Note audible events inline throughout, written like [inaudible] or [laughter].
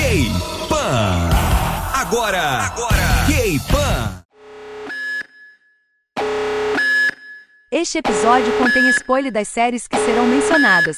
K-Pan. Agora, agora, K-Pan. Este episódio contém spoiler das séries que serão mencionadas.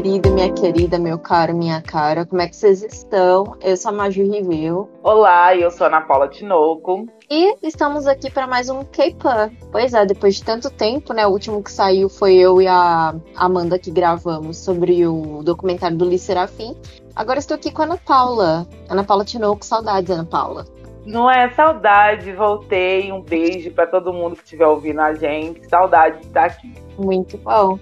Querido, minha querida, meu caro, minha cara, como é que vocês estão? Eu sou a Maju Review Olá, eu sou a Ana Paula Tinoco. e estamos aqui para mais um K-Pan. Pois é, depois de tanto tempo, né? O último que saiu foi eu e a Amanda que gravamos sobre o documentário do Lee Serafim. Agora estou aqui com a Ana Paula. Ana Paula Tinoco, saudades, Ana Paula. Não é saudade, voltei. Um beijo pra todo mundo que estiver ouvindo a gente. Saudade de estar aqui. Muito bom.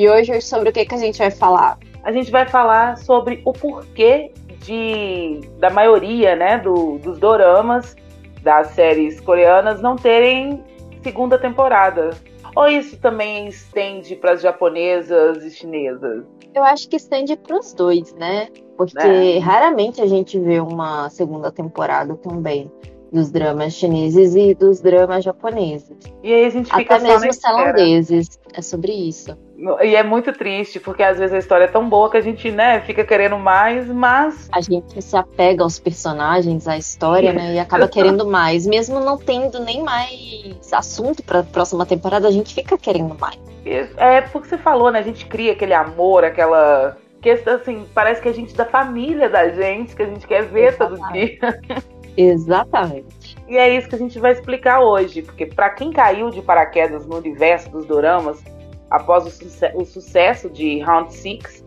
E hoje sobre o que, que a gente vai falar? A gente vai falar sobre o porquê de da maioria, né, do, dos doramas das séries coreanas não terem segunda temporada. Ou isso também estende para as japonesas e chinesas? Eu acho que estende para os dois, né? Porque É. raramente a gente vê uma segunda temporada também dos dramas chineses e dos dramas japoneses. E aí a gente fica Até mesmo tailandeses. É sobre isso. E é muito triste, porque às vezes a história é tão boa que a gente, né, fica querendo mais, mas A gente se apega aos personagens, à história, né? E acaba querendo mais. Mesmo não tendo nem mais assunto para a próxima temporada, a gente fica querendo mais. É porque você falou, né? A gente cria aquele amor, aquela. Que assim, parece que a gente é da família da gente, que a gente quer ver todo Exatamente. dia. [laughs] Exatamente. E é isso que a gente vai explicar hoje, porque pra quem caiu de paraquedas no universo dos doramas, após o, suce- o sucesso de Round Six,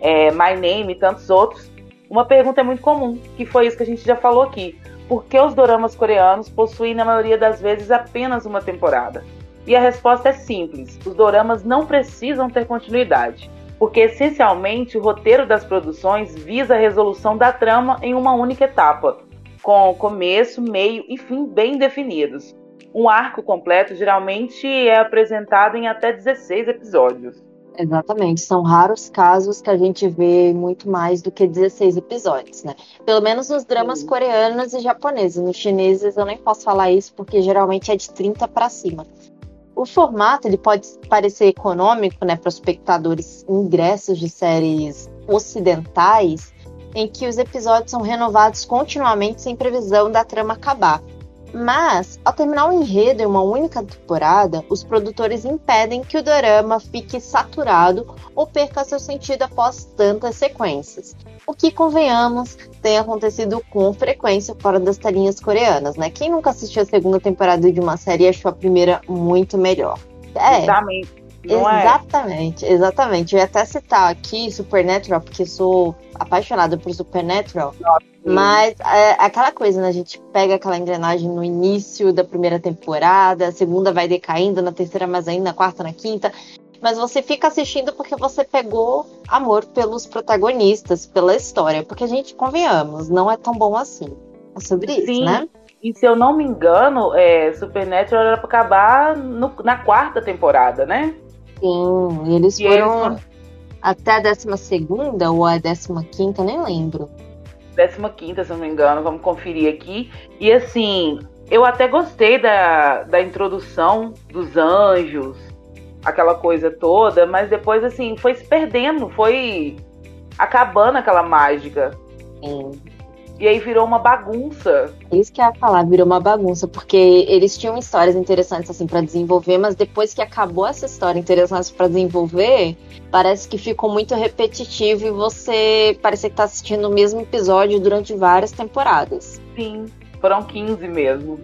é, My Name e tantos outros, uma pergunta é muito comum, que foi isso que a gente já falou aqui. Por que os doramas coreanos possuem, na maioria das vezes, apenas uma temporada? E a resposta é simples: os doramas não precisam ter continuidade, porque essencialmente o roteiro das produções visa a resolução da trama em uma única etapa, com começo, meio e fim bem definidos. Um arco completo geralmente é apresentado em até 16 episódios. Exatamente. São raros casos que a gente vê muito mais do que 16 episódios, né? Pelo menos nos dramas Sim. coreanos e japoneses. Nos chineses eu nem posso falar isso porque geralmente é de 30 para cima. O formato ele pode parecer econômico, né, para os espectadores ingressos de séries ocidentais, em que os episódios são renovados continuamente sem previsão da trama acabar. Mas, ao terminar o enredo em uma única temporada, os produtores impedem que o dorama fique saturado ou perca seu sentido após tantas sequências. O que, convenhamos, tem acontecido com frequência fora das telinhas coreanas, né? Quem nunca assistiu a segunda temporada de uma série achou a primeira muito melhor? É, Exatamente. Não é? exatamente, exatamente. Eu ia até citar aqui Supernatural, porque sou apaixonada por Supernatural. Mas é aquela coisa, né? A gente pega aquela engrenagem no início da primeira temporada, a segunda vai decaindo, na terceira mais ainda, na quarta, na quinta. Mas você fica assistindo porque você pegou amor pelos protagonistas, pela história. Porque a gente, convenhamos, não é tão bom assim. É sobre isso, Sim. né? E se eu não me engano, é, Supernatural era pra acabar no- na quarta temporada, né? Sim, eles E foram eles até a décima segunda ou a décima quinta, nem lembro. 15, se não me engano, vamos conferir aqui. E assim, eu até gostei da, da introdução dos anjos, aquela coisa toda, mas depois, assim, foi se perdendo, foi acabando aquela mágica. Sim. E aí virou uma bagunça. Isso que eu ia falar, virou uma bagunça, porque eles tinham histórias interessantes assim para desenvolver, mas depois que acabou essa história interessante para desenvolver, parece que ficou muito repetitivo e você parece que tá assistindo o mesmo episódio durante várias temporadas. Sim, foram 15 mesmo.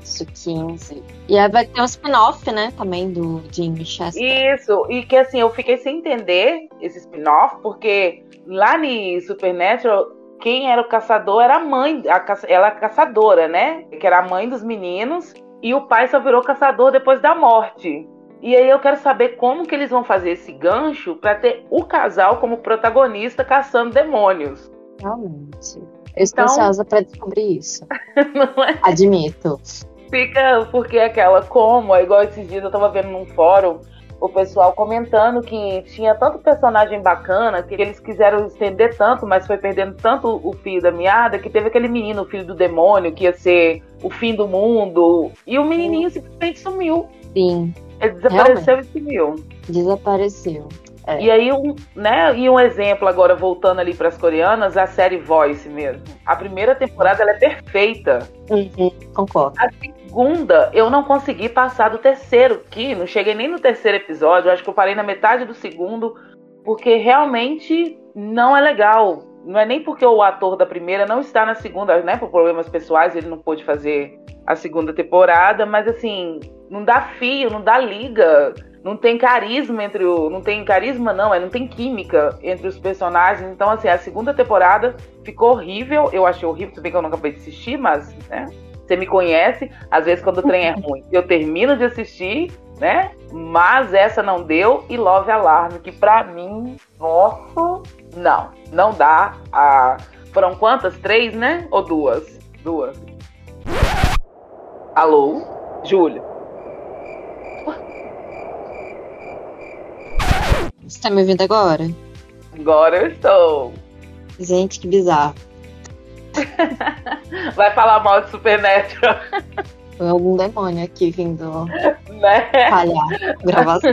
Isso, 15. E aí vai ter um spin-off, né, também do Jim Chester. Isso, e que assim, eu fiquei sem entender esse spin-off, porque lá em Supernatural, quem era o caçador era a mãe, a ela é caçadora, né? Que era a mãe dos meninos, e o pai só virou caçador depois da morte. E aí eu quero saber como que eles vão fazer esse gancho pra ter o casal como protagonista caçando demônios. Realmente. Eu estou ansiosa pra descobrir isso. [laughs] É? Admito. Fica porque aquela como, é igual esses dias eu tava vendo num fórum o pessoal comentando que tinha tanto personagem bacana que eles quiseram estender tanto, mas foi perdendo tanto o fio da meada que teve aquele menino, o filho do demônio, que ia ser o fim do mundo. E o menininho simplesmente sumiu. Sim. Ele desapareceu Realmente. e sumiu. Desapareceu. É. E aí, um, né, e um exemplo agora, voltando ali para as coreanas, a série Voice mesmo. A primeira temporada ela é perfeita. Uhum, concordo. A segunda, eu não consegui passar do terceiro, que não cheguei nem no terceiro episódio, acho que eu parei na metade do segundo, porque realmente não é legal. Não é nem porque o ator da primeira não está na segunda, né? Por problemas pessoais, ele não pôde fazer a segunda temporada, mas assim, não dá fio, não dá liga não tem carisma entre o. Não tem carisma, não, é não tem química entre os personagens. Então, assim, a segunda temporada ficou horrível. Eu achei horrível, tudo bem que eu não acabei de assistir, mas, né? Você me conhece, às vezes quando o trem é [laughs] ruim, eu termino de assistir, né? Mas essa não deu e Love Alarm, que pra mim, nossa, não, não dá. A... Foram quantas? Três, né? Ou duas? Duas. Alô? Júlia? Você tá me ouvindo agora? Agora eu estou. Gente, que bizarro. [laughs] Vai falar mal de Supernatural. Foi algum demônio aqui vindo né? falhar gravação.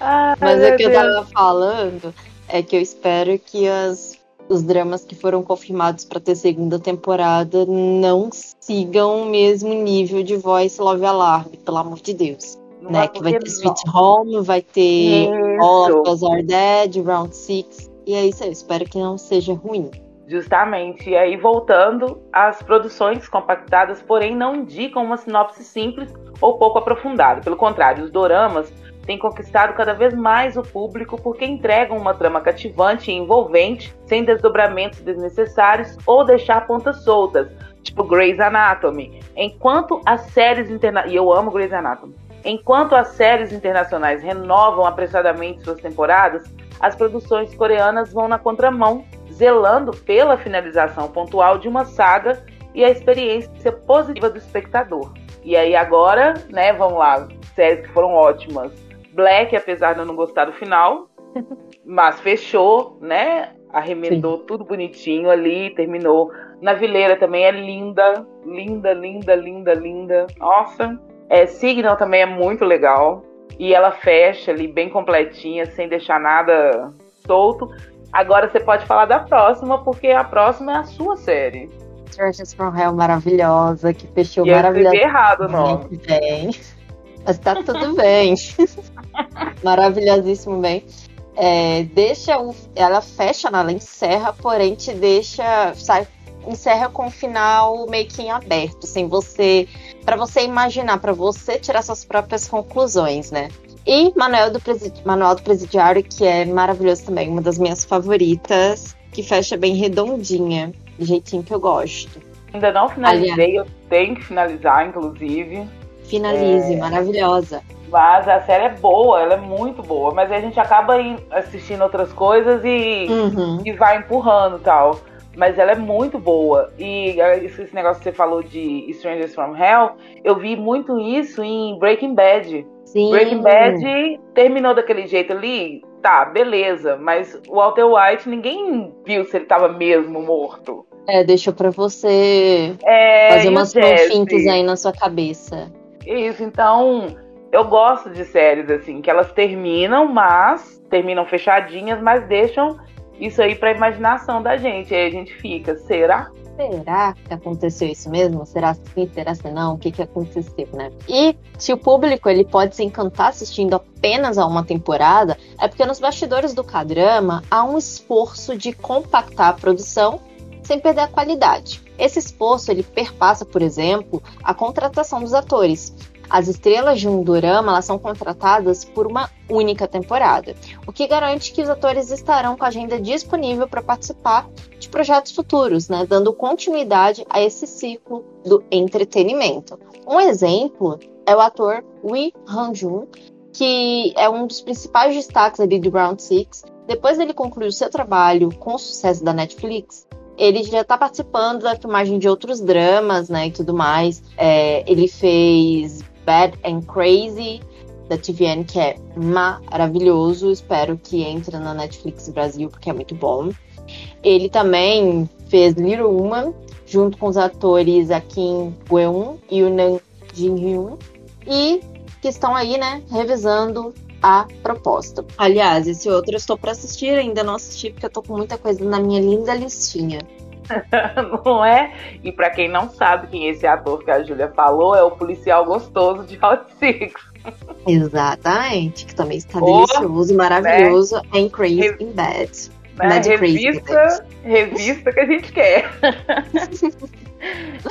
ah, Mas o que eu tava falando é que eu espero que as, os dramas que foram confirmados para ter segunda temporada não sigam o mesmo nível de Voice Love Alarm, pelo amor de Deus né? Que vai ter Sweet Home, vai ter isso. All of Us Are Dead, Round Six. E é isso aí, espero que não seja ruim. Justamente. E aí, voltando, as produções compactadas, porém, não indicam uma sinopse simples ou pouco aprofundada. Pelo contrário, os doramas têm conquistado cada vez mais o público porque entregam uma trama cativante e envolvente, sem desdobramentos desnecessários ou deixar pontas soltas, tipo Grey's Anatomy. Enquanto as séries internacionais. E eu amo Grey's Anatomy. Enquanto as séries internacionais renovam apressadamente suas temporadas, as produções coreanas vão na contramão, zelando pela finalização pontual de uma saga e a experiência positiva do espectador. E aí agora, né, vamos lá, séries que foram ótimas. Black, apesar de eu não gostar do final, [laughs] mas fechou, né? Arremendou Sim. tudo bonitinho ali, terminou. Na Vileira também é linda, linda, linda, linda, linda. Nossa, é, Signal também é muito legal. E ela fecha ali bem completinha, sem deixar nada solto. Agora você pode falar da próxima, porque a próxima é a sua série. Strangers from Hell maravilhosa, que fechou e maravilhosamente. Eu errado o nome. Bem. Mas tá tudo bem. [laughs] Maravilhosíssimo bem. É, deixa um, ela fecha, ela encerra, porém te deixa sai encerra com o final meio que em aberto, sem você para você imaginar, para você tirar suas próprias conclusões, né? E Manuel do Manual do Presidiário, que é maravilhoso também, uma das minhas favoritas, que fecha bem redondinha, do jeitinho que eu gosto. Ainda não finalizei, Aliás, eu tenho que finalizar, inclusive. Finalize, é... maravilhosa. Mas a série é boa, ela é muito boa, mas a gente acaba assistindo outras coisas e, uhum. e vai empurrando tal mas ela é muito boa. E é, esse negócio que você falou de Strangers from Hell, eu vi muito isso em Breaking Bad. Sim. Breaking Bad terminou daquele jeito ali, tá, beleza, mas o Walter White ninguém viu se ele tava mesmo morto. É, deixou pra você é, fazer umas fanfics aí na sua cabeça. Isso, então eu gosto de séries assim, que elas terminam, mas terminam fechadinhas, mas deixam isso aí para imaginação da gente. Aí a gente fica, será? Será que aconteceu isso mesmo? Será sim? Será que não? O que, que aconteceu, né? E se o público ele pode se encantar assistindo apenas a uma temporada, é porque nos bastidores do K-drama há um esforço de compactar a produção sem perder a qualidade. Esse esforço ele perpassa, por exemplo, a contratação dos atores. As estrelas de um dorama elas são contratadas por uma única temporada, o que garante que os atores estarão com a agenda disponível para participar de projetos futuros, né, dando continuidade a esse ciclo do entretenimento. Um exemplo é o ator Lee Han-jun, que é um dos principais destaques ali do Round Six. Depois dele concluir o seu trabalho com o sucesso da Netflix, ele já está participando da filmagem de outros dramas, né, e tudo mais. É, ele fez Bad and Crazy, da TVN, que é maravilhoso. Espero que entre na Netflix Brasil, porque é muito bom. Ele também fez Little Woman, junto com os atores a Kim Gweun e o Nam Jin-hyun. E que estão aí, né, revisando a proposta. Aliás, esse outro eu estou para assistir, ainda não assisti porque eu tô com muita coisa na minha linda listinha. [laughs] não é? E para quem não sabe quem é esse ator que a Júlia falou, é o policial gostoso de Hot Six. Exatamente, que também está oh, delicioso, maravilhoso né? em Crazy Re in Bed. Né? Revista, revista que a gente quer. [laughs]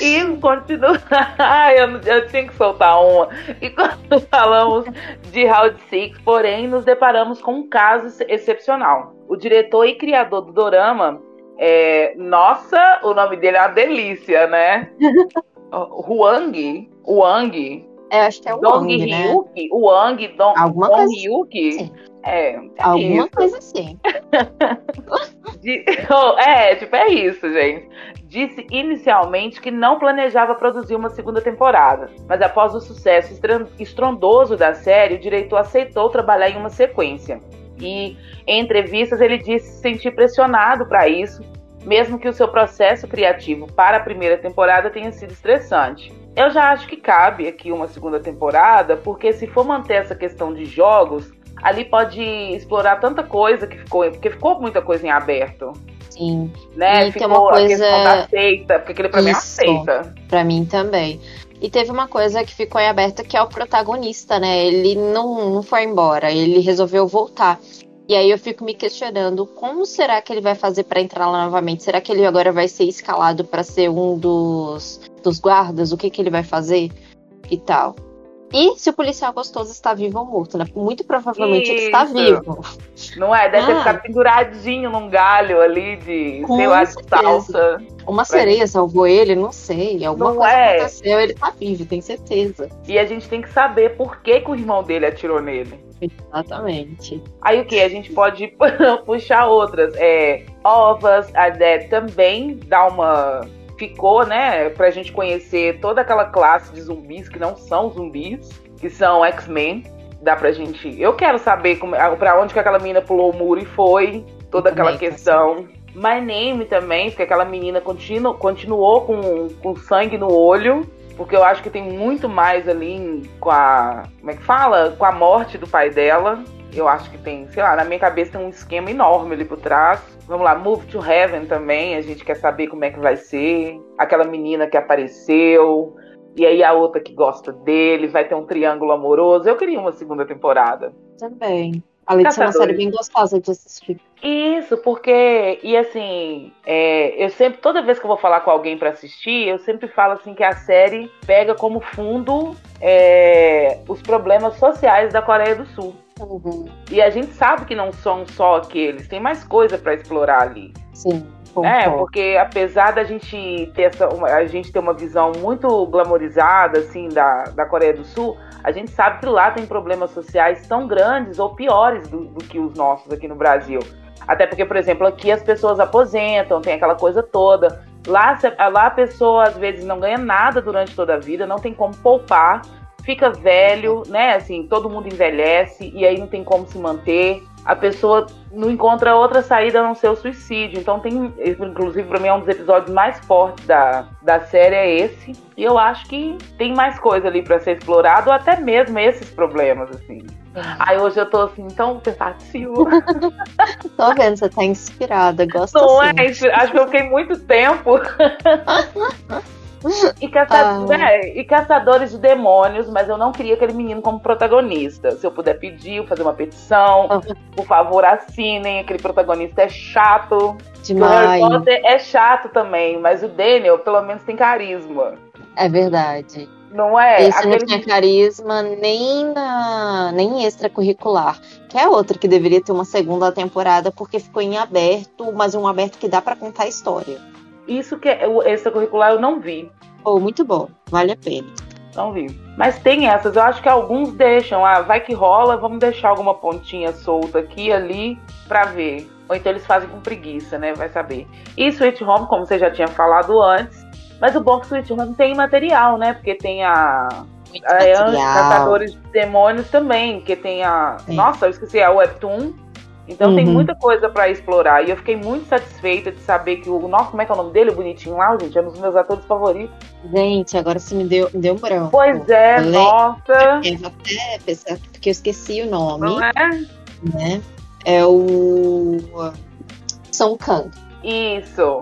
E continua. [laughs] eu, eu tinha que soltar uma. E quando falamos de Round Six, porém, nos deparamos com um caso excepcional. O diretor e criador do Dorama, é... nossa, o nome dele é uma delícia, né? [laughs] Huang. Huang. É, acho que é o Dong Wang, né? Hyuk, Wang, Dong, Alguma Dong coisa Hyuk. assim. É, é Alguma isso. coisa assim. [laughs] De- oh, é, tipo, é isso, gente. Disse inicialmente que não planejava produzir uma segunda temporada, mas após o sucesso estrondoso da série, o diretor aceitou trabalhar em uma sequência. E em entrevistas ele disse se sentir pressionado para isso, mesmo que o seu processo criativo para a primeira temporada tenha sido estressante. Eu já acho que cabe aqui uma segunda temporada, porque se for manter essa questão de jogos, ali pode explorar tanta coisa que ficou, porque ficou muita coisa em aberto, Sim, né? E tem ficou uma a questão coisa- da seita, porque aquele pra mim é uma Isso. seita. pra mim também. E teve uma coisa que ficou em aberto que é o protagonista, né? Ele não, não foi embora, ele resolveu voltar. E aí eu fico me questionando como será que ele vai fazer pra entrar lá novamente? Será que ele agora vai ser escalado pra ser um dos, dos guardas? O que que ele vai fazer e tal? E se o policial gostoso está vivo ou morto, né? Muito provavelmente ele está Isso. vivo. Não é? Deve ter Ah. ficado penduradinho num galho ali de, Com sei lá, de salsa. Uma sereia salvou ele, não sei. Alguma Não coisa é. aconteceu, ele tá vivo, tenho certeza. E a gente tem que saber por que, que o irmão dele atirou nele. Exatamente. Aí o que? A gente pode [laughs] puxar outras. É, Ovas, a Dead também dá uma. Ficou, né? Pra gente conhecer toda aquela classe de zumbis que não são zumbis, que são X-Men. Dá pra gente. Eu quero saber como, pra onde que aquela menina pulou o muro e foi. Toda aquela também quero questão. My Name também, porque aquela menina continu, continuou com, com sangue no olho. Porque eu acho que tem muito mais ali com a. Como é que fala? Com a morte do pai dela. Eu acho que tem, sei lá, na minha cabeça tem um esquema enorme ali por trás. Vamos lá, Move to Heaven também, a gente quer saber como é que vai ser. Aquela menina que apareceu. E aí a outra que gosta dele, vai ter um triângulo amoroso. Eu queria uma segunda temporada. Também. Além de ser uma série bem gostosa de assistir. Isso, porque, e assim, é, eu sempre, toda vez que eu vou falar com alguém pra assistir, eu sempre falo assim que a série pega como fundo é, os problemas sociais da Coreia do Sul. E a gente sabe que não são só aqueles, tem mais coisa pra explorar ali. Sim, É, porque apesar da gente ter essa, uma- a gente ter uma visão muito glamorizada assim da, da Coreia do Sul, a gente sabe que lá tem problemas sociais tão grandes ou piores do, do que os nossos aqui no Brasil. Até porque, por exemplo, aqui as pessoas aposentam, tem aquela coisa toda. Lá, lá a pessoa às vezes não ganha nada durante toda a vida, não tem como poupar, fica velho, né? Assim, todo mundo envelhece e aí não tem como se manter. A pessoa não encontra outra saída a não ser o suicídio. Então tem, inclusive pra mim é um dos episódios mais fortes da, da série é esse. E eu acho que tem mais coisa ali pra ser explorado, ou até mesmo esses problemas assim. Aí hoje eu tô assim tão pensativa. [laughs] Tô vendo, você tá inspirada, gosto Não assim. é? Acho que eu fiquei muito tempo. [laughs] [laughs] E, caça- Ah. é, e caçadores de demônios, mas eu não queria aquele menino como protagonista. Se eu puder pedir, fazer uma petição, Ah. por favor, assinem. Aquele protagonista é chato. O Harry Demais. Potter é chato também, mas o Daniel, pelo menos, tem carisma. É verdade. Não é? Esse não Aquele- tinha carisma nem na nem extracurricular. Que é outro que deveria ter uma segunda temporada, porque ficou em aberto, mas um aberto que dá pra contar a história. Isso que é, o extracurricular eu não vi. Pô, muito bom, vale a pena. Não vi. Mas tem essas, eu acho que alguns deixam. Ah, vai que rola, vamos deixar alguma pontinha solta aqui e ali pra ver. Ou então eles fazem com preguiça, né? Vai saber. E Sweet Home, como você já tinha falado antes. Mas o bom é que Sweet Home tem material, né? Porque tem a, é, Caçadores de Demônios também, que tem a. Sim. Nossa, eu esqueci, a Webtoon. Então uhum. tem muita coisa para explorar. E eu fiquei muito satisfeita de saber que o. Nossa, como é que é o nome dele? O bonitinho lá, gente. É um dos meus atores favoritos. Gente, agora você me deu, me deu um branco. Pois é, nossa. Eu até pensar, porque eu esqueci o nome. Não é? Né? É o. Song Kang. Isso.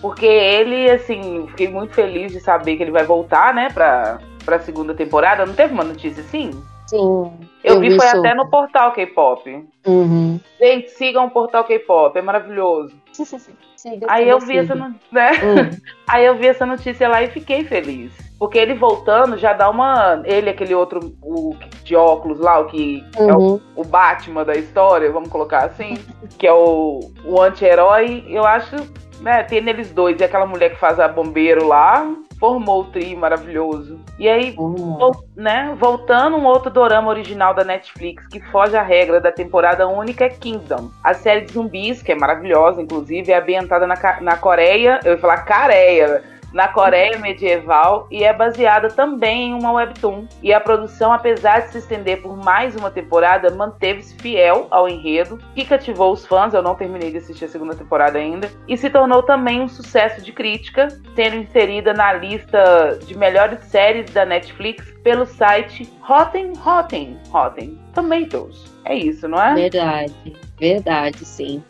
Porque ele, assim, fiquei muito feliz de saber que ele vai voltar, né, pra, pra segunda temporada. Não teve uma notícia assim? Sim. Eu, eu vi, vi foi até no portal K-pop. Uhum. Gente, sigam o portal K-pop, é maravilhoso. Sim, sim, sim. Aí eu vi essa, né? Uhum. [laughs] Aí eu vi essa notícia lá e fiquei feliz. Porque ele voltando já dá uma. Ele, aquele outro o, de óculos lá, o que uhum. é o, uhum. o, Batman da história, vamos colocar assim, que é o, o anti-herói, eu acho, né, tem neles dois, e aquela mulher que faz a bombeiro lá, formou o tri maravilhoso. E aí, uhum. né, voltando um outro dorama original da Netflix que foge à regra da temporada única é Kingdom. A série de zumbis, que é maravilhosa, inclusive, é ambientada na, na Coreia, eu ia falar Careia, na Coreia medieval e é baseada também em uma webtoon. E a produção, apesar de se estender por mais uma temporada, manteve-se fiel ao enredo, que cativou os fãs. Eu não terminei de assistir a segunda temporada ainda, e se tornou também um sucesso de crítica, sendo inserida na lista de melhores séries da Netflix pelo site Rotten Rotten Rotten Tomatoes. É isso, não é? Verdade, verdade, sim.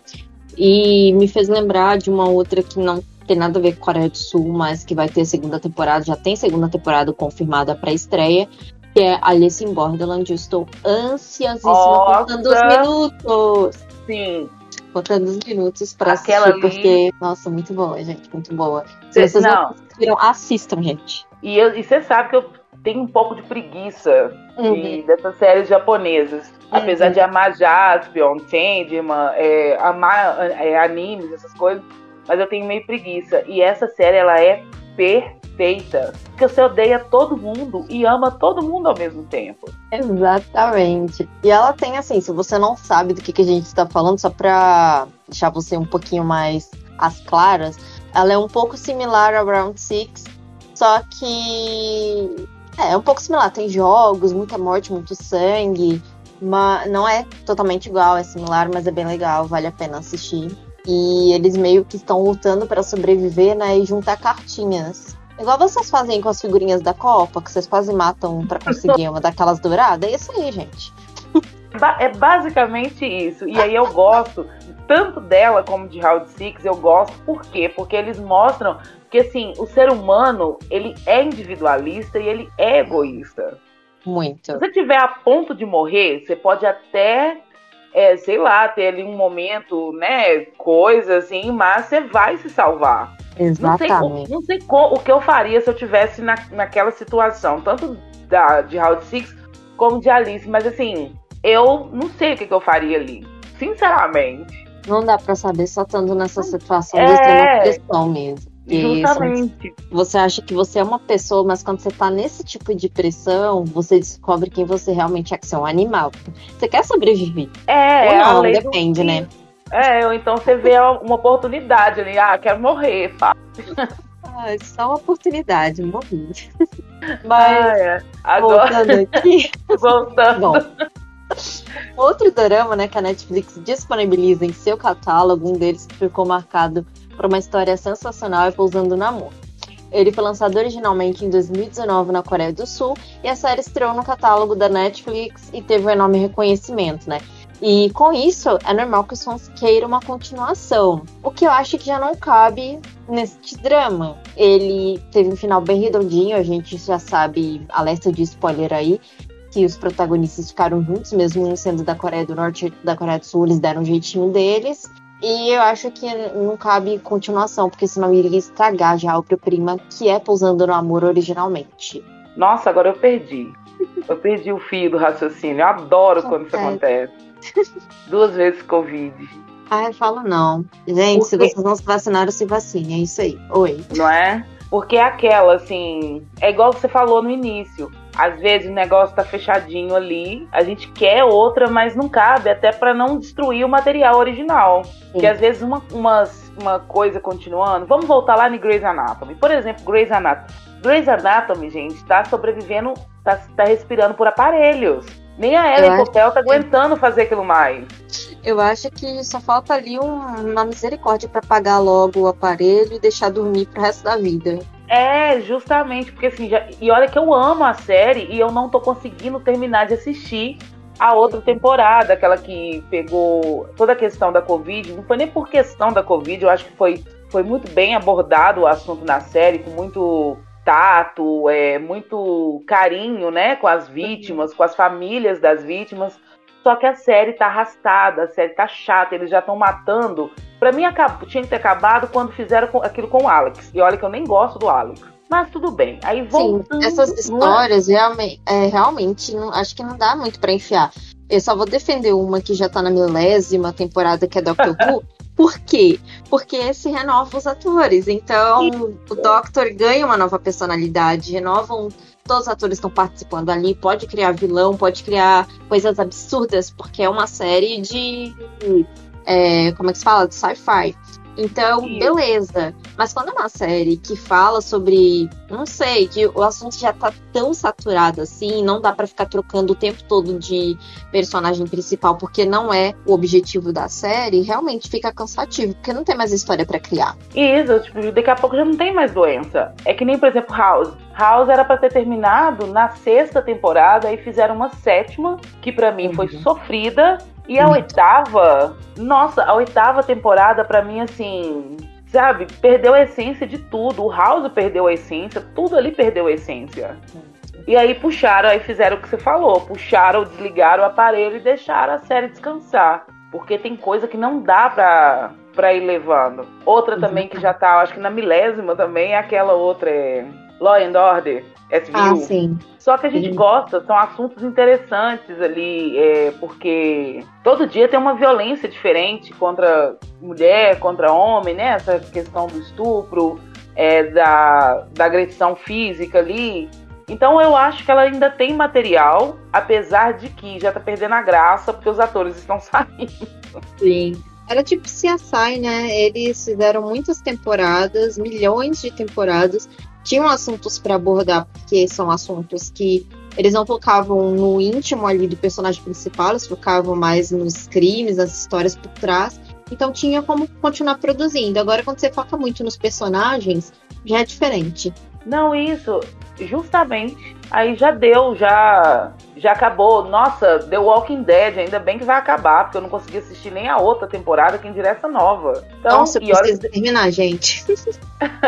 E me fez lembrar de uma outra que não tem nada a ver com Coreia do Sul, mas que vai ter segunda temporada, já tem segunda temporada confirmada para estreia, que é Alice in Borderland. Eu estou ansiosíssima Nossa. contando os minutos. Sim. Contando os minutos pra Aquela assistir, ali... porque, nossa, muito boa, gente, muito boa. Se vocês não, não assistiram, assistam, gente. E, e você sabe que eu tenho um pouco de preguiça uhum. de, dessas séries japonesas. Uhum. Apesar de amar Jaspion, Changeman, é, amar é, animes, essas coisas mas eu tenho meio preguiça. E essa série, ela é perfeita. Porque você odeia todo mundo e ama todo mundo ao mesmo tempo. Exatamente. E ela tem, assim, se você não sabe do que, que a gente está falando, só pra deixar você um pouquinho mais às claras, ela é um pouco similar a Round Six, só que. É, é um pouco similar. Tem jogos, muita morte, muito sangue. Mas não é totalmente igual, é similar, mas é bem legal, vale a pena assistir. E eles meio que estão lutando para sobreviver, né? E juntar cartinhas. Igual vocês fazem com as figurinhas da Copa, que vocês quase matam para conseguir uma daquelas douradas. É isso aí, gente. É basicamente isso. E aí eu gosto tanto dela como de Round Six, eu gosto. Por quê? Porque eles mostram que assim, o ser humano, ele é individualista e ele é egoísta. Muito. Se você tiver a ponto de morrer, você pode até é, sei lá, ter ali um momento, né, coisa assim, mas você vai se salvar. Exatamente. Não sei, não sei o que eu faria se eu tivesse na, naquela situação, tanto da, de Round Six como de Alice, mas assim, eu não sei o que, que eu faria ali, sinceramente. Não dá para saber só estando nessa situação é... de pressão mesmo. Justamente. Você acha que você é uma pessoa, mas quando você tá nesse tipo de pressão, você descobre quem você realmente é, que você é um animal. Você quer sobreviver. É, Ou não, depende, né? É, ou então você vê uma oportunidade ali, ah, quero morrer, fácil. [laughs] Ah, é só uma oportunidade, morri. [laughs] Mas, ah, é. Agora... voltando aqui. [laughs] voltando. Bom, outro drama, né, que a Netflix disponibiliza em seu catálogo, um deles que ficou marcado por uma história sensacional e pousando no amor. Ele foi lançado originalmente em 2019 na Coreia do Sul e a série estreou no catálogo da Netflix e teve um enorme reconhecimento, né? E com isso, é normal que os fãs queiram uma continuação. O que eu acho que já não cabe neste drama. Ele teve um final bem redondinho, a gente já sabe, alerta de spoiler aí, que os protagonistas ficaram juntos, mesmo sendo da Coreia do Norte e da Coreia do Sul, eles deram um jeitinho deles. E eu acho que não cabe continuação, porque senão iria estragar já a obra-prima que é Pousando no Amor originalmente. Nossa, agora eu perdi. Eu perdi o fio do raciocínio. Eu adoro quando isso acontece. [laughs] Duas vezes Covid. Ah, falo não. Gente, se vocês não se vacinaram, se vacine. É isso aí. Oi. Não é? Porque é aquela, assim. É igual você falou no início às vezes o negócio tá fechadinho ali, a gente quer outra, mas não cabe, até para não destruir o material original. Sim. Que às vezes uma, umas uma coisa continuando. Vamos voltar lá em Grey's Anatomy. Por exemplo, Grey's Anatomy. Grey's Anatomy, gente, tá sobrevivendo, tá, tá respirando por aparelhos. Nem a Ellen Coppel tá aguentando fazer aquilo mais. Eu acho que só falta ali um, uma misericórdia para pagar logo o aparelho e deixar dormir pro resto da vida. É, justamente, porque assim, já, e olha que eu amo a série e eu não tô conseguindo terminar de assistir a outra temporada, aquela que pegou toda a questão da Covid. Não foi nem por questão da Covid, eu acho que foi, foi muito bem abordado o assunto na série, com muito tato, é, muito carinho, né, com as vítimas, com as famílias das vítimas. Só que a série tá arrastada, a série tá chata, eles já estão matando. Para mim, acabou, tinha que ter acabado quando fizeram aquilo com o Alex. E olha que eu nem gosto do Alex. Mas tudo bem. Aí voltando, Sim, essas histórias realmente, é, realmente não, acho que não dá muito para enfiar. Eu só vou defender uma que já tá na milésima temporada, que é Doctor Who, [laughs] Por quê? Porque se renova os atores. Então, o Doctor ganha uma nova personalidade, renovam. Todos os atores estão participando ali. Pode criar vilão, pode criar coisas absurdas, porque é uma série de. É, como é que se fala? De sci-fi. Então, beleza. Mas quando é uma série que fala sobre, não sei, que o assunto já tá tão saturado assim, não dá para ficar trocando o tempo todo de personagem principal, porque não é o objetivo da série, realmente fica cansativo, porque não tem mais história para criar. Isso, tipo, daqui a pouco já não tem mais doença. É que nem, por exemplo, House. House era para ter terminado na sexta temporada e fizeram uma sétima, que para mim uhum. foi sofrida, e a oitava, nossa, a oitava temporada para mim assim, sabe, perdeu a essência de tudo. O House perdeu a essência, tudo ali perdeu a essência. E aí puxaram, aí fizeram o que você falou, puxaram, desligaram o aparelho e deixaram a série descansar. Porque tem coisa que não dá pra, pra ir levando. Outra também que já tá, acho que na milésima também, é aquela outra, é Law and Order. Ah, sim. Só que a gente sim. gosta, são assuntos interessantes ali, é, porque todo dia tem uma violência diferente contra mulher, contra homem, né? Essa questão do estupro, é, da, da agressão física ali. Então eu acho que ela ainda tem material, apesar de que já tá perdendo a graça, porque os atores estão [laughs] saindo. Sim. Era tipo CSI, né? Eles fizeram muitas temporadas, milhões de temporadas, tinham assuntos para abordar, porque são assuntos que eles não focavam no íntimo ali do personagem principal, eles focavam mais nos crimes, nas histórias por trás. Então tinha como continuar produzindo. Agora, quando você foca muito nos personagens, já é diferente. Não, isso, justamente. Aí já deu, já já acabou. Nossa, The Walking Dead, ainda bem que vai acabar, porque eu não consegui assistir nem a outra temporada, quem direta nova. Então, Nossa, eu preciso olha... terminar, gente.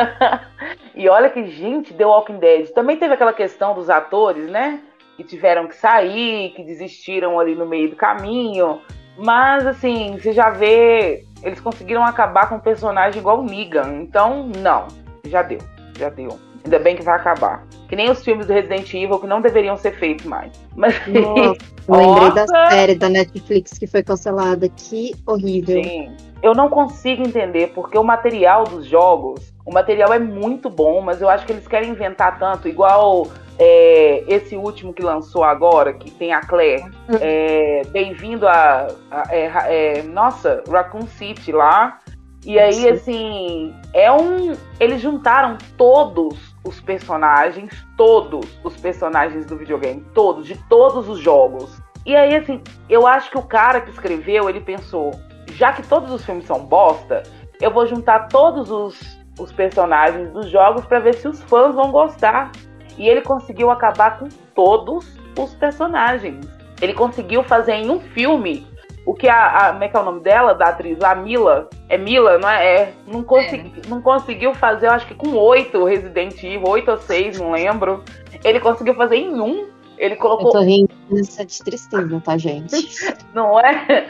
[laughs] e olha que, gente, The Walking Dead. Também teve aquela questão dos atores, né? Que tiveram que sair, que desistiram ali no meio do caminho. Mas, assim, você já vê, eles conseguiram acabar com um personagem igual o Negan. Então, não, já deu, já deu. Ainda bem que vai acabar. Que nem os filmes do Resident Evil que não deveriam ser feitos mais. Mas. Nossa, lembrei da série da Netflix que foi cancelada. Que horrível. Sim. Eu não consigo entender porque o material dos jogos, o material é muito bom, mas eu acho que eles querem inventar tanto, igual é, esse último que lançou agora, que tem a Claire. Uhum. É, Bem-vindo a, a é, é, nossa, Raccoon City lá. E aí, assim, é um. Eles juntaram todos os personagens, todos os personagens do videogame, todos, de todos os jogos. E aí, assim, eu acho que o cara que escreveu, ele pensou, já que todos os filmes são bosta, eu vou juntar todos os, os personagens dos jogos para ver se os fãs vão gostar. E ele conseguiu acabar com todos os personagens. Ele conseguiu fazer em um filme o que a, a, como é que é o nome dela, da atriz, a Mila, é Mila, não é? é não, consegui, é. não conseguiu fazer, eu acho que com oito Resident Evil, oito ou seis, não lembro. Ele conseguiu fazer em um. Ele colocou. Eu tô rindo de tristeza, tá, gente? [laughs] não é?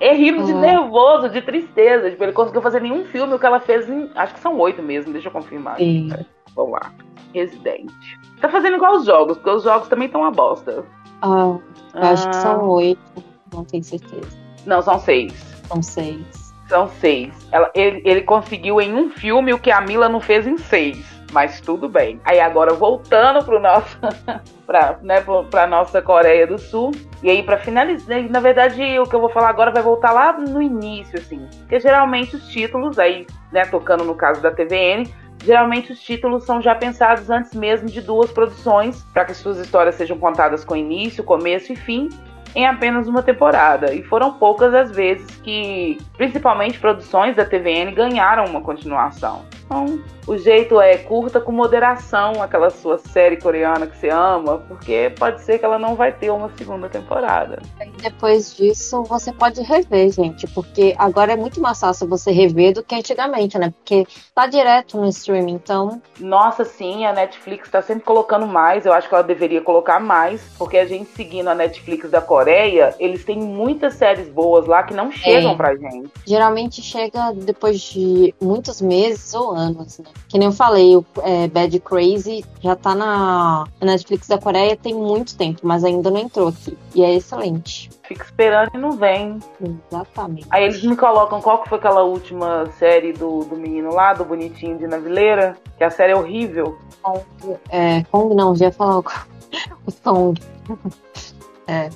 É rindo de nervoso, de tristeza. Tipo, ele conseguiu fazer nenhum filme, o que ela fez em. Acho que são oito mesmo, deixa eu confirmar. Sim. Vamos lá. Resident. Tá fazendo igual os jogos, porque os jogos também estão uma bosta. Ah, eu acho que são ah. oito. Não tenho certeza. Não, são seis. São seis. São seis. Ela, ele, ele conseguiu em um filme o que a Mila não fez em seis. Mas tudo bem. Aí agora voltando pro nosso [laughs] para né, para nossa Coreia do Sul. E aí para finalizar, na verdade, o que eu vou falar agora vai voltar lá no início assim, porque geralmente os títulos aí, né, tocando no caso da TVN, Geralmente os títulos são já pensados antes mesmo de duas produções, para que suas histórias sejam contadas com início, começo e fim, em apenas uma temporada. E foram poucas as vezes que, principalmente produções da TVN, ganharam uma continuação. Então, o jeito é curta com moderação aquela sua série coreana que você ama, porque pode ser que ela não vai ter uma segunda temporada. E depois disso, você pode rever, gente, porque agora é muito mais fácil você rever do que antigamente, né? Porque tá direto no streaming, então. Nossa, sim, a Netflix tá sempre colocando mais, eu acho que ela deveria colocar mais, porque a gente seguindo a Netflix da Coreia, eles têm muitas séries boas lá que não chegam é. pra gente. Geralmente chega depois de muitos meses ou anos anos, né? Que nem eu falei, o é, Bad Crazy já tá na Netflix da Coreia tem muito tempo, mas ainda não entrou aqui. E é excelente. Fica esperando e não vem. Exatamente. Aí eles me colocam qual que foi aquela última série do, do menino lá, do bonitinho de Navileira, que a série é horrível. Kong, é, Kong não, já ia falar o, [laughs] o Song. [laughs] é.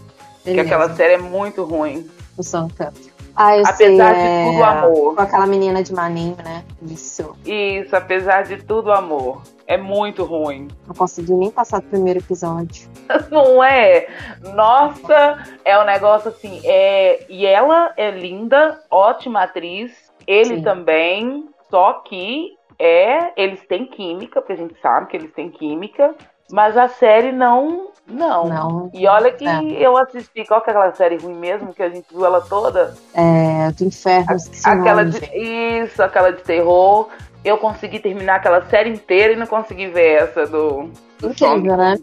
Beleza. Que aquela série é muito ruim. O Song Cup. Ah, eu apesar sei, de é... tudo amor. Com aquela menina de maninho, né? Isso. Isso, apesar de tudo amor. É muito ruim. Não consegui nem passar do primeiro episódio. [laughs] Não é? Nossa, é um negócio assim. É... E ela é linda, ótima atriz. Ele Sim. também. Só que é. Eles têm química, porque a gente sabe que eles têm química. Mas a série não. Não. não e olha que é. eu assisti. Qual que é aquela série ruim mesmo? Que a gente viu ela toda? É, do inferno. A, aquela de, isso, aquela de terror. Eu consegui terminar aquela série inteira e não consegui ver essa do. do Incrível, né?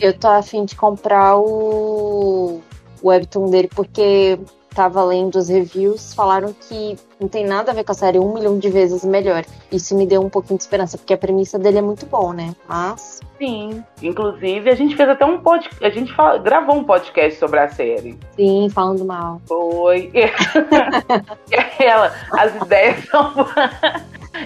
Eu tô afim de comprar o, o webtoon dele, porque tava lendo os reviews, falaram que não tem nada a ver com a série um milhão de vezes melhor. Isso me deu um pouquinho de esperança, porque a premissa dele é muito bom, né? Mas. Sim. Inclusive, a gente fez até um podcast. A gente fala... gravou um podcast sobre a série. Sim, falando mal. Foi. [laughs] Ela, as ideias são.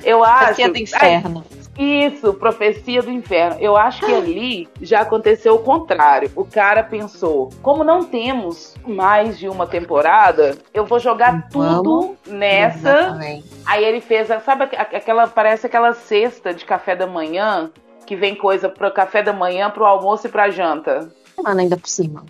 Eu acho. Profecia do inferno. Ai, isso, profecia do inferno. Eu acho que ali já aconteceu o contrário. O cara pensou: como não temos mais de uma temporada, eu vou jogar Vamos. tudo nessa. Exatamente. Aí ele fez, sabe aquela, parece aquela cesta de café da manhã que vem coisa pro café da manhã, pro almoço e pra janta. Mano, ainda por cima.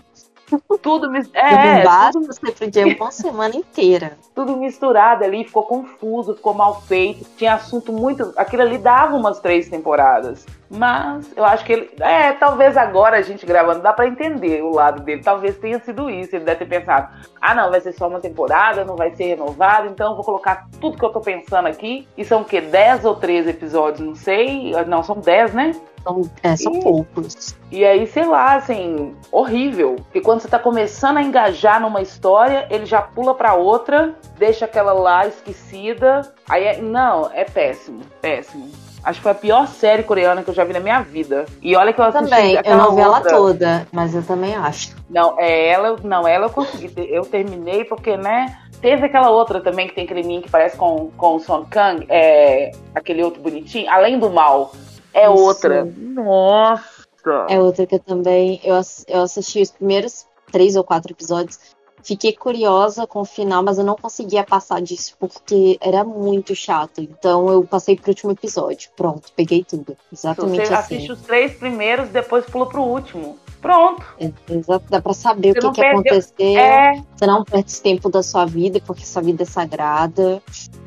Tudo [laughs] é, tudo... você podia uma [laughs] semana inteira. Tudo misturado ali, ficou confuso, ficou mal feito. Tinha assunto muito. Aquilo ali dava umas três temporadas. Mas eu acho que ele. É, talvez agora a gente gravando, dá para entender o lado dele. Talvez tenha sido isso. Ele deve ter pensado: ah, não, vai ser só uma temporada, não vai ser renovado, então eu vou colocar tudo que eu tô pensando aqui. E são o quê? 10 ou 13 episódios? Não sei. Não, são 10, né? São, é, são e, poucos. E aí, sei lá, assim, horrível. Porque quando você tá começando a engajar numa história, ele já pula para outra, deixa aquela lá esquecida. Aí, é, não, é péssimo, péssimo. Acho que foi a pior série coreana que eu já vi na minha vida. E olha que eu assisti Também, eu não vi ela toda, mas eu também acho. Não, é ela, não, ela eu consegui. Eu terminei porque, né? Teve aquela outra também que tem aquele que parece com, com o Son Kang, é, aquele outro bonitinho, além do mal. É Isso. outra. Nossa! É outra que eu também. Eu, eu assisti os primeiros três ou quatro episódios. Fiquei curiosa com o final, mas eu não conseguia passar disso porque era muito chato. Então eu passei pro último episódio. Pronto, peguei tudo. Exatamente Você assim. assiste os três primeiros, depois pula pro último. Pronto. Exato, dá pra saber Você o que, que acontecer. É... Você não perde tempo da sua vida, porque sua vida é sagrada.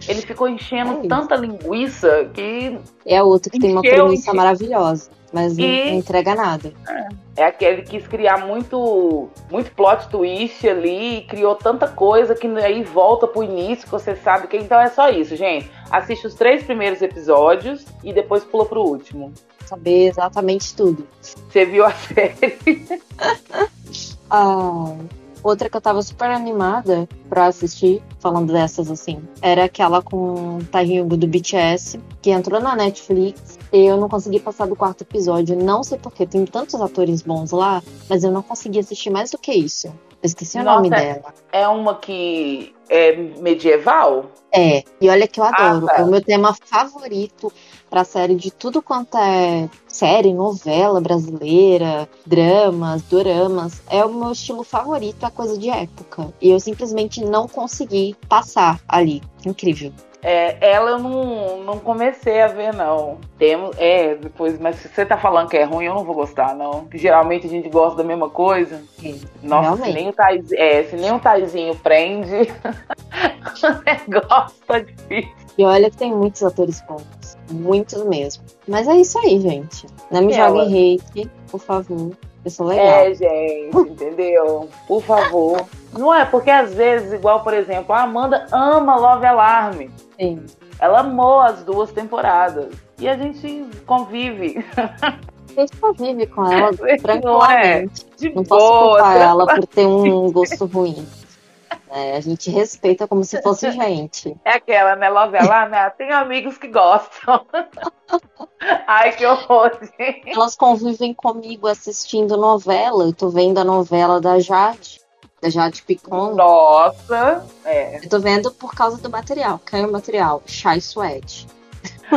Ele ficou enchendo é tanta linguiça que. É outro que tem uma premissa maravilhosa mas e... não entrega nada. É. é aquele que quis criar muito, muito plot twist ali, criou tanta coisa que aí volta pro início, que você sabe que. Então é só isso, gente. Assiste os três primeiros episódios e depois pula pro último. Saber exatamente tudo. Você viu a [laughs] série? [laughs] ah. Outra que eu tava super animada pra assistir, falando dessas assim, era aquela com o Taehyung do BTS, que entrou na Netflix e eu não consegui passar do quarto episódio. Não sei porquê, tem tantos atores bons lá, mas eu não consegui assistir mais do que isso. Eu esqueci Nossa, o nome dela. É uma que é medieval? É, e olha que eu ah, adoro. Ah, tá. É o meu tema favorito pra série de tudo quanto é série, novela brasileira, dramas, doramas. É o meu estilo favorito, a coisa de época. E eu simplesmente não consegui passar ali. Incrível. É, ela eu não, não comecei a ver, não. Temos, é, depois, mas se você tá falando que é ruim, eu não vou gostar, não. Geralmente a gente gosta da mesma coisa. Sim, Nossa, se nem, o Tais, é, se nem o Taizinho prende, [laughs] o negócio tá difícil. E olha que tem muitos atores bons. Muitos mesmo. Mas é isso aí, gente. Não me E ela? joguem hate, por favor. Eu sou legal. É, gente, entendeu? Por favor. Não é, porque às vezes, igual, por exemplo, a Amanda ama Love Alarm. Sim. Ela amou as duas temporadas. E a gente convive. A gente convive com ela [laughs] Não é? tranquilamente. De Não posso culpar ela por ter um gosto ruim. É, a gente respeita como se fosse gente. É aquela, né? Love né? Tem amigos que gostam. [laughs] Ai, que horror, gente. Elas convivem comigo assistindo novela. Eu tô vendo a novela da Jade, da Jade Picon. Nossa. É. Eu tô vendo por causa do material. Caiu o material. Shy Sweat.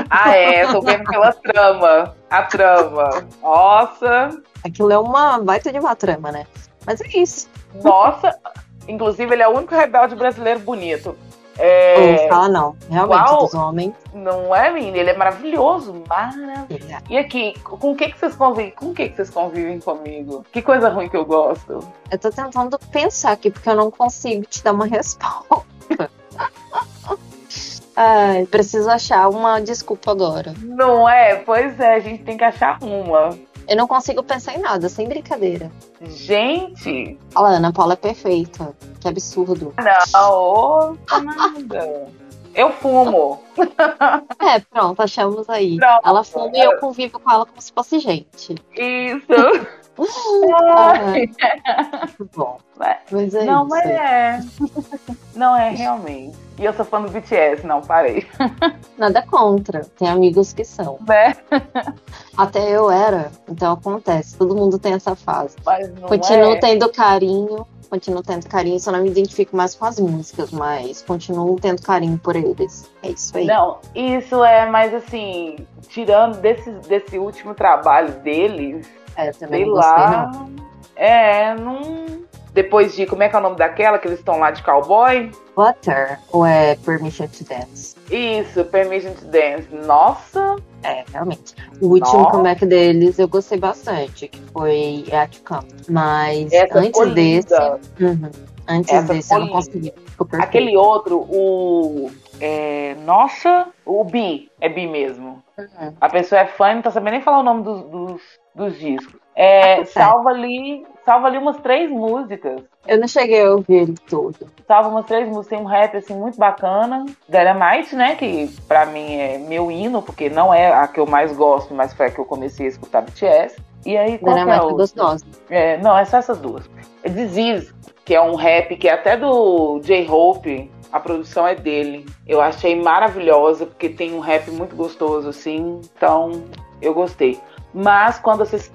Ah, é. Tô vendo pela trama. A trama. Nossa. Aquilo é uma baita de uma trama, né? Mas é isso. Nossa. Inclusive, ele é o único rebelde brasileiro bonito. Não É, fala não. Realmente, Uau. dos homens. não é, menina? Ele é maravilhoso. Maravilhoso. é. E aqui, com o que, que vocês convivem? Com o que, que vocês convivem comigo? Que coisa ruim que eu gosto. Eu tô tentando pensar aqui, porque eu não consigo te dar uma resposta. [laughs] Ai, preciso achar uma desculpa agora. Não é? Pois é, a gente tem que achar uma. Eu não consigo pensar em nada, sem brincadeira. Gente, A Ana Paula é perfeita. Que absurdo. não, ô, nada. Eu fumo. [laughs] É, pronto, achamos aí. Não, ela fuma e eu convivo com ela como se fosse gente. Isso. Ai, muito [laughs] bom. Mas- Mas é não, isso. mas é. Não é realmente. E eu sou fã do BTS, não, parei. [laughs] Nada contra. Tem amigos que são. Né? [laughs] Até eu era. Então acontece. Todo mundo tem essa fase. Continuo é. tendo carinho. Continuo tendo carinho. Só não me identifico mais com as músicas, mas continuo tendo carinho por eles. É isso aí. Não, isso é, mas assim, tirando desse, desse último trabalho deles, É, também sei não gostei, lá. não. É, não. Depois de. Como é que é o nome daquela? Que eles estão lá de cowboy? Butter ou é Permission to Dance? Isso, Permission to Dance. Nossa! É, realmente. O último Nossa. comeback deles eu gostei bastante, que foi At Camp. Mas Essa antes desse. Uhum, antes Essa desse eu não consegui. Aquele outro, o. É, nossa! O Bi. É Bi mesmo. Uhum. A pessoa é fã e não tá sabendo nem falar o nome dos, dos, dos discos. É, Acontece. salva ali. Salva ali umas três músicas. Eu não cheguei a ouvir ele todo. Salva umas três músicas. Tem um rap assim muito bacana. Dynamite, né? Que pra mim é meu hino, porque não é a que eu mais gosto, mas foi a que eu comecei a escutar BTS. E aí, qual que é Dynamite outra? gostosa. É, não, é só essas duas. É Disease, que é um rap que é até do J-Hope. A produção é dele. Eu achei maravilhosa, porque tem um rap muito gostoso, assim. Então, eu gostei. Mas quando você,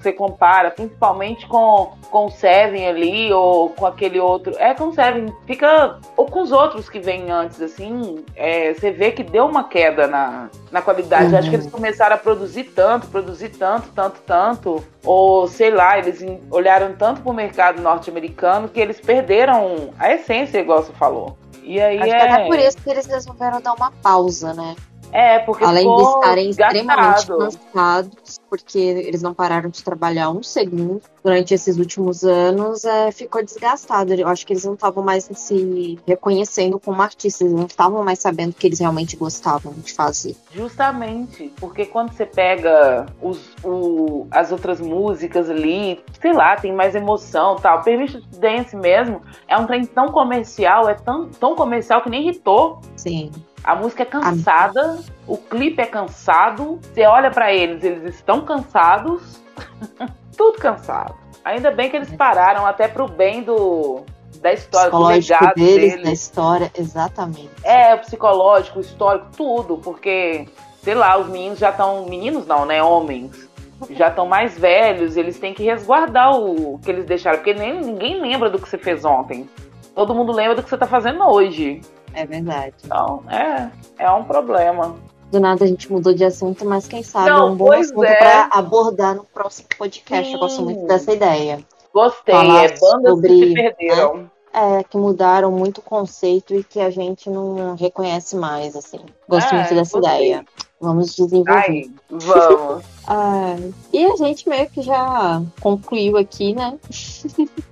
você compara, principalmente com, com o Seven ali, ou com aquele outro. É com o Seven, fica. Ou com os outros que vêm antes, assim, é, você vê que deu uma queda na, na qualidade. Uhum. Acho que eles começaram a produzir tanto, produzir tanto, tanto, tanto. Ou sei lá, eles olharam tanto pro mercado norte-americano que eles perderam a essência, igual você falou. E aí Acho é. que até por isso que eles resolveram dar uma pausa, né? É, porque Além de estarem extremamente desgastado. cansados, porque eles não pararam de trabalhar um segundo durante esses últimos anos, é, ficou desgastado. Eu acho que eles não estavam mais se reconhecendo como artistas, eles não estavam mais sabendo o que eles realmente gostavam de fazer. Justamente, porque quando você pega os, o- as outras músicas ali, sei lá, tem mais emoção tal. Permission Dance mesmo é um trem tão comercial, é tão, tão comercial que nem irritou. Sim. A música é cansada, o clipe é cansado. Você olha pra eles, eles estão cansados. [laughs] Tudo cansado. Ainda bem que eles pararam até pro bem do da história, do legado deles, deles. da história, exatamente. É, o psicológico, o histórico, tudo, porque, sei lá, os meninos já estão. Meninos não, né? Homens. Já estão mais velhos, eles têm que resguardar o que eles deixaram, porque nem, ninguém lembra do que você fez ontem. Todo mundo lembra do que você tá fazendo hoje. É verdade. Então, é, é um problema. do nada a gente mudou de assunto, mas quem sabe Não, é um bom assunto é. para abordar no próximo podcast. Eu gosto Sim. muito dessa ideia. Gostei, Falar é bandas sobre, que se perderam. É, que mudaram muito o conceito e que a gente não reconhece mais, assim. Gosto É, muito dessa gostei. ideia. Vamos desenvolver. Ai, vamos. [laughs] Ai, e a gente meio que já concluiu aqui, né?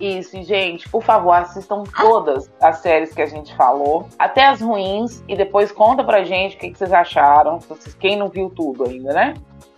Isso, gente, por favor, assistam todas as séries que a gente falou, até as ruins, e depois conta pra gente o que, que vocês acharam. Quem não viu tudo ainda, né?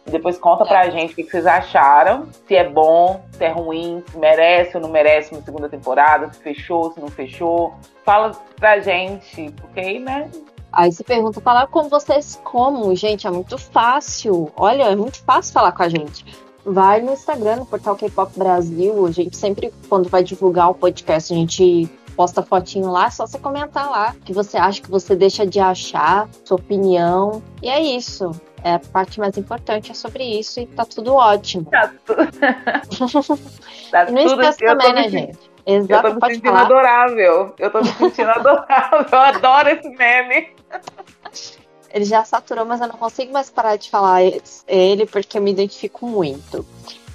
E depois conta pra gente o que, que vocês acharam, se é bom, se é ruim, se merece ou não merece uma segunda temporada, se fechou, se não fechou. Fala pra gente, porque aí, né? Aí se pergunta, falar com vocês como? Gente, é muito fácil. Olha, é muito fácil falar com a gente. Vai no Instagram, no portal K-Pop Brasil. A gente sempre, quando vai divulgar o podcast, a gente posta fotinho lá, é só você comentar lá o que você acha, que você deixa de achar, sua opinião. E é isso. É a parte mais importante é sobre isso e tá tudo ótimo. Tá, tu... tá [laughs] [laughs] E não tudo esquece também, né, sentindo- gente? Eu tô Exato, me sentindo falar. adorável. Eu tô me sentindo adorável. Eu adoro esse meme. Ele já saturou, mas eu não consigo mais parar de falar ele porque eu me identifico muito.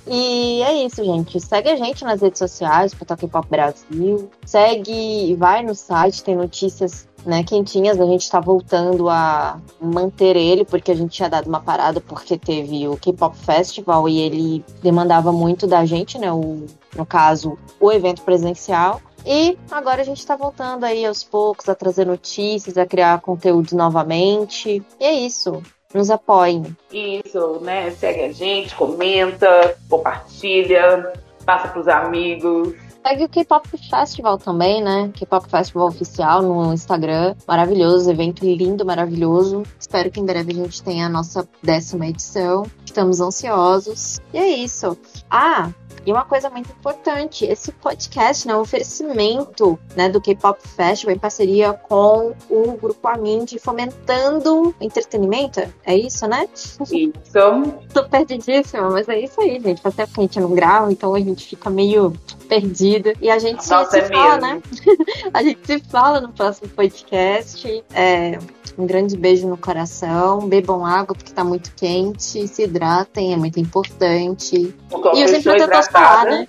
E é isso, gente. Segue a gente nas redes sociais, Portal K-Pop Brasil. Segue, vai no site, tem notícias né, quentinhas. A gente tá voltando a manter ele, porque a gente tinha dado uma parada porque teve o K-Pop Festival e ele demandava muito da gente, né? O, no caso, o evento presencial. E agora a gente tá voltando aí aos poucos a trazer notícias, a criar conteúdos novamente. E é isso. Nos apoiem. Isso, né? Segue a gente, comenta, compartilha, passa pros amigos. Segue o K-Pop Festival também, né? K-Pop Festival Oficial no Instagram. Maravilhoso, evento lindo, maravilhoso. Espero que em breve a gente tenha a nossa décima edição. Estamos ansiosos. E é isso. Ah, e uma coisa muito importante, esse podcast, né, o oferecimento né, do K-Pop Festival em parceria com o Grupo Amindi, fomentando entretenimento, é isso, né? Isso. Tô perdidíssima, mas é isso aí, gente. Faz tempo que a gente não grava, então a gente fica meio perdida. E a gente Nossa, se é fala, mesmo. né? [laughs] a gente se fala no próximo podcast. É, um grande beijo no coração. Bebam água porque tá muito quente. Se hidratem, é muito importante. E usem pessoa solar, hidratada, né?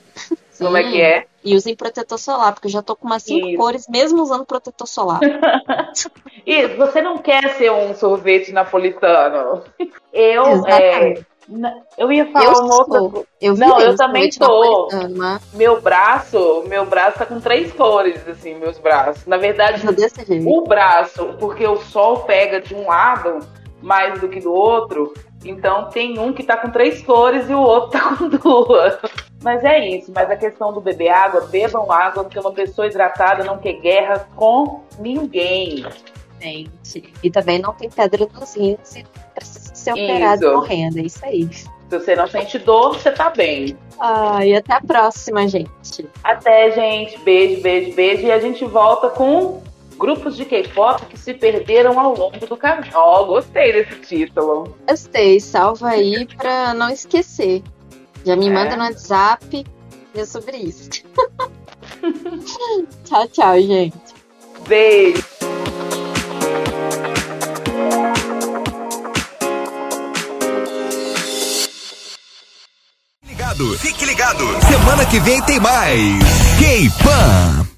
Como é que é? E usem protetor solar, porque eu já tô com umas cinco Isso. cores, mesmo usando protetor solar. [laughs] E você não quer ser um sorvete napolitano? Eu, é, eu ia falar Eu uma sou. Eu Não, eu um também tô. Meu braço, meu braço tá com três cores, assim, meus braços. Na verdade, jeito. o braço, porque o sol pega de um lado mais do que do outro, então tem um que tá com três cores e o outro tá [laughs] com duas. Mas é isso, mas a questão do beber água, bebam água, porque uma pessoa hidratada não quer guerra com ninguém. Gente. E também não tem pedra nos rins e precisa ser operado Isso. correndo. É isso aí. Se você não sente dor, você tá bem. Ah, e até a próxima, gente. Até, gente. Beijo, beijo, beijo. E a gente volta com grupos de K-pop que se perderam ao longo do caminho. Ó, gostei desse título. Gostei. Salva aí pra não esquecer. Já me É. manda no WhatsApp. E é sobre isso. [laughs] tchau, tchau, gente. Beijo. Ligado, fique ligado. Semana que vem tem mais. K-Pan.